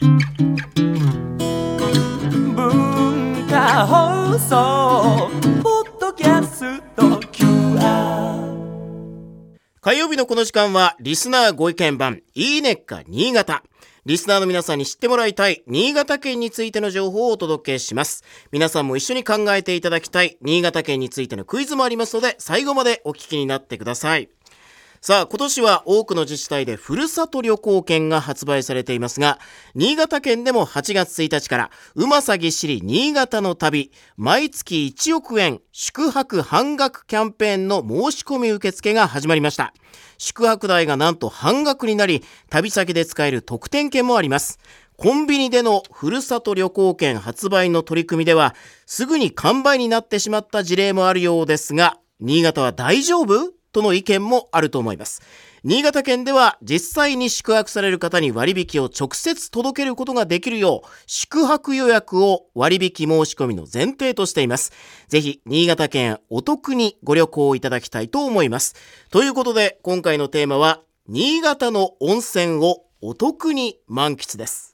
文化放送ポッドキャスト QR 火曜日のこの時間はリスナーご意見番いいねっか新潟。リスナーの皆さんに知ってもらいたい新潟県についての情報をお届けします。皆さんも一緒に考えていただきたい新潟県についてのクイズもありますので最後までお聞きになってください。さあ、今年は多くの自治体でふるさと旅行券が発売されていますが、新潟県でも8月1日から、うまさぎしり新潟の旅、毎月1億円宿泊半額キャンペーンの申し込み受付が始まりました。宿泊代がなんと半額になり、旅先で使える特典券もあります。コンビニでのふるさと旅行券発売の取り組みでは、すぐに完売になってしまった事例もあるようですが、新潟は大丈夫？との意見もあると思います。新潟県では実際に宿泊される方に割引を直接届けることができるよう宿泊予約を割引申し込みの前提としています。ぜひ新潟県お得にご旅行いただきたいと思います。ということで今回のテーマは新潟の温泉をお得に満喫です。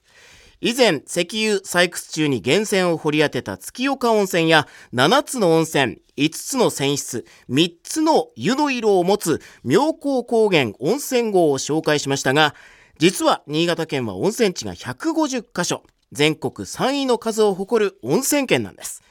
以前、石油採掘中に源泉を掘り当てた月岡温泉や7つの温泉、5つの泉質、3つの湯の色を持つ妙高高原温泉号を紹介しましたが、実は新潟県は温泉地が150カ所、全国3位の数を誇る温泉県なんです。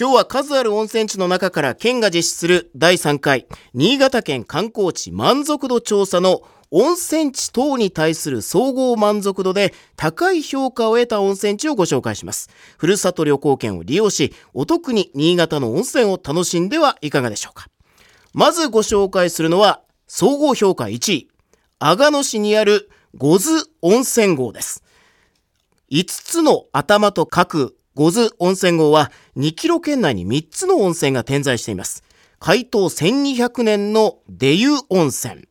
今日は数ある温泉地の中から県が実施する第3回新潟県観光地満足度調査の温泉地等に対する総合満足度で高い評価を得た温泉地をご紹介します。ふるさと旅行券を利用し、お得に新潟の温泉を楽しんではいかがでしょうか。まずご紹介するのは、総合評価1位、阿賀野市にある五津温泉郷です。5つの頭と書く五津温泉郷は2キロ圏内に3つの温泉が点在しています。開湯1200年の出湯温泉。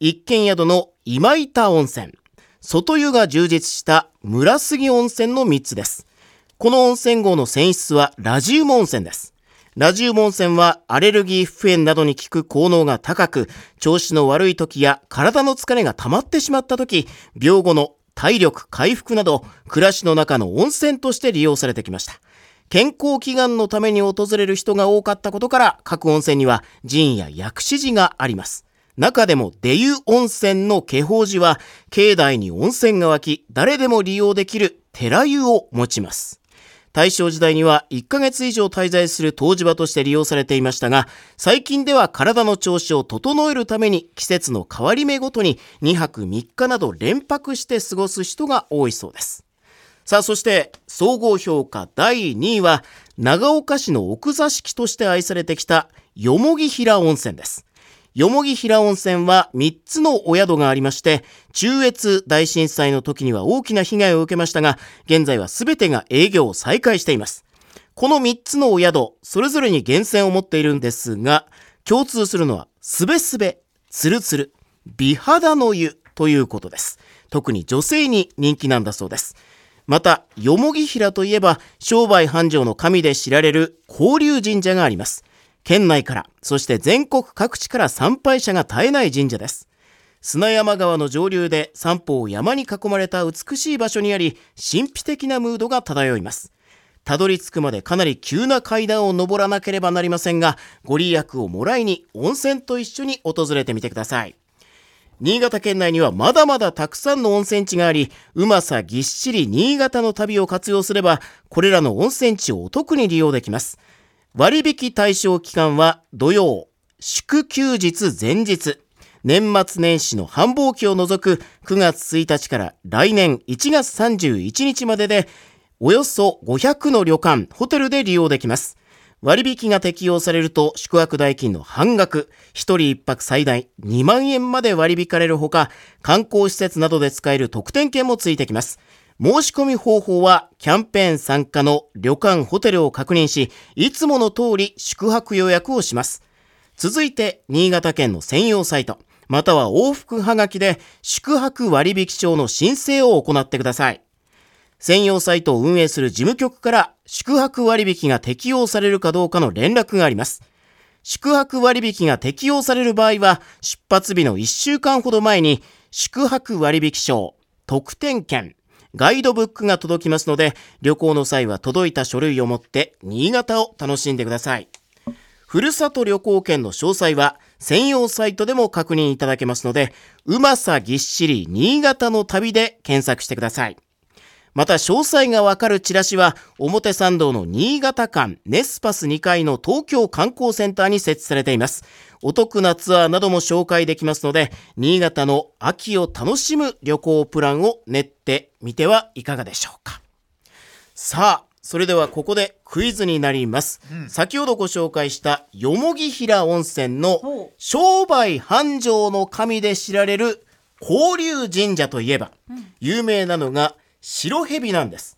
一軒宿の今板温泉、外湯が充実した村杉温泉の3つです。この温泉号の泉質はラジウム温泉です。ラジウム温泉はアレルギー不炎などに効く効能が高く、調子の悪い時や体の疲れが溜まってしまった時、病後の体力回復など、暮らしの中の温泉として利用されてきました。健康祈願のために訪れる人が多かったことから、各温泉には寺院や薬師寺があります。中でも出湯温泉の気泡寺は境内に温泉が湧き誰でも利用できる寺湯を持ちます大正時代には1ヶ月以上滞在する湯治場として利用されていましたが最近では体の調子を整えるために季節の変わり目ごとに2泊3日など連泊して過ごす人が多いそうです。さあそして総合評価第2位は長岡市の奥座敷として愛されてきたよもぎ平温泉です。よもぎ平温泉は3つのお宿がありまして、中越大震災の時には大きな被害を受けましたが、現在は全てが営業を再開しています。この3つのお宿、それぞれに源泉を持っているんですが、共通するのは、すべすべ、つるつる、美肌の湯ということです。特に女性に人気なんだそうです。また、よもぎ平といえば、商売繁盛の神で知られる交流神社があります。県内から、そして全国各地から参拝者が絶えない神社です。砂山川の上流で三方を山に囲まれた美しい場所にあり、神秘的なムードが漂います。たどり着くまでかなり急な階段を登らなければなりませんが、ご利益をもらいに温泉と一緒に訪れてみてください。新潟県内にはまだまだたくさんの温泉地があり、うまさぎっしり新潟の旅を活用すれば、これらの温泉地をお得に利用できます。割引対象期間は土曜、祝休日前日、年末年始の繁忙期を除く9月1日から来年1月31日までで、およそ500の旅館、ホテルで利用できます。割引が適用されると宿泊代金の半額、1人1泊最大2万円まで割引かれるほか、観光施設などで使える特典券もついてきます。申し込み方法はキャンペーン参加の旅館ホテルを確認し、いつもの通り宿泊予約をします。続いて、新潟県の専用サイト、または往復はがきで宿泊割引証の申請を行ってください。専用サイトを運営する事務局から宿泊割引が適用されるかどうかの連絡があります。宿泊割引が適用される場合は、出発日の1週間ほど前に宿泊割引証、特典券、ガイドブックが届きますので、旅行の際は届いた書類を持って新潟を楽しんでください。ふるさと旅行券の詳細は専用サイトでも確認いただけますので、うまさぎっしり新潟の旅で検索してください。また詳細がわかるチラシは表参道の新潟館ネスパス2階の東京観光センターに設置されています。お得なツアーなども紹介できますので、新潟の秋を楽しむ旅行プランを練ってみてはいかがでしょうか。さあ、それではここでクイズになります。先ほどご紹介したよもぎ平温泉の商売繁盛の神で知られる交流神社といえば、有名なのが白蛇なんです。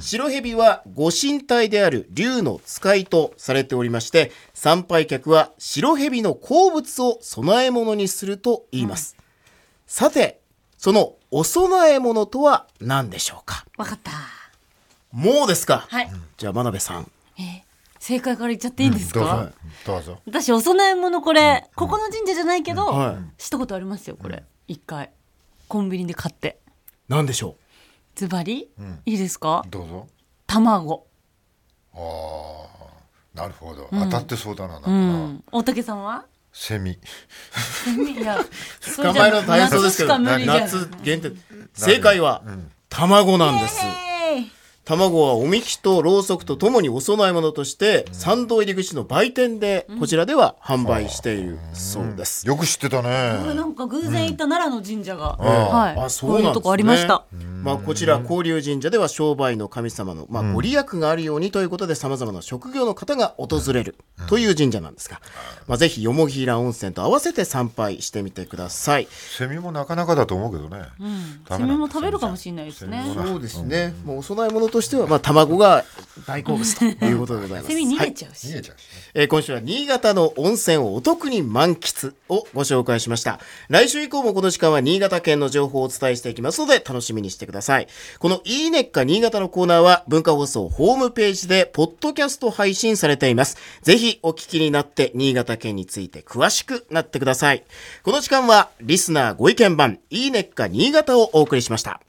白蛇はご神体である竜の使いとされておりまして参拝客は白蛇の好物を供え物にすると言います、さてそのお供え物とは何でしょうか？わかった。もうですか、はい。じゃあ真鍋さん。えー正解から言っちゃっていいんですか、どうぞ。どうぞ。私、お供え物これ、ここの神社じゃないけど、はい。したことありますよ、これ。一回。コンビニで買って。何でしょズバリ、いいですか？どうぞ。卵。ああなるほど、当たってそうだななんかうな、ん。大竹さんは？セミ。いや、それ捕まえるの大変そうですけど夏限定。正解は卵なんです。えー卵はおみきとろうそくとともにお供え物として参道入り口の売店でこちらでは販売しているそうです。よく知ってたね。なんか偶然行った奈良の神社が、ん。はい、あそうなんですね。こういうとこありました。まあこちら交流神社では商売の神様のまあご利益があるようにということでさまざまな職業の方が訪れるという神社なんですが、まあぜひよもぎ平温泉と合わせて参拝してみてください。セミもなかなかだと思うけどね、ダメなんだ。セミも食べるかもしれないですね。そうですね。もうお供え物としてはまあ卵が大好物と いうことでございます。セミ逃はいげちゃうし。逃げちゃうしねえー今週は新潟の温泉をお得に満喫をご紹介しました。来週以降もこの時間は新潟県の情報をお伝えしていきますので楽しみにしてください。このいいねっか新潟のコーナーは文化放送ホームページでポッドキャスト配信されています。ぜひお聞きになって新潟県について詳しくなってください。この時間はリスナーご意見番いいねっか新潟をお送りしました。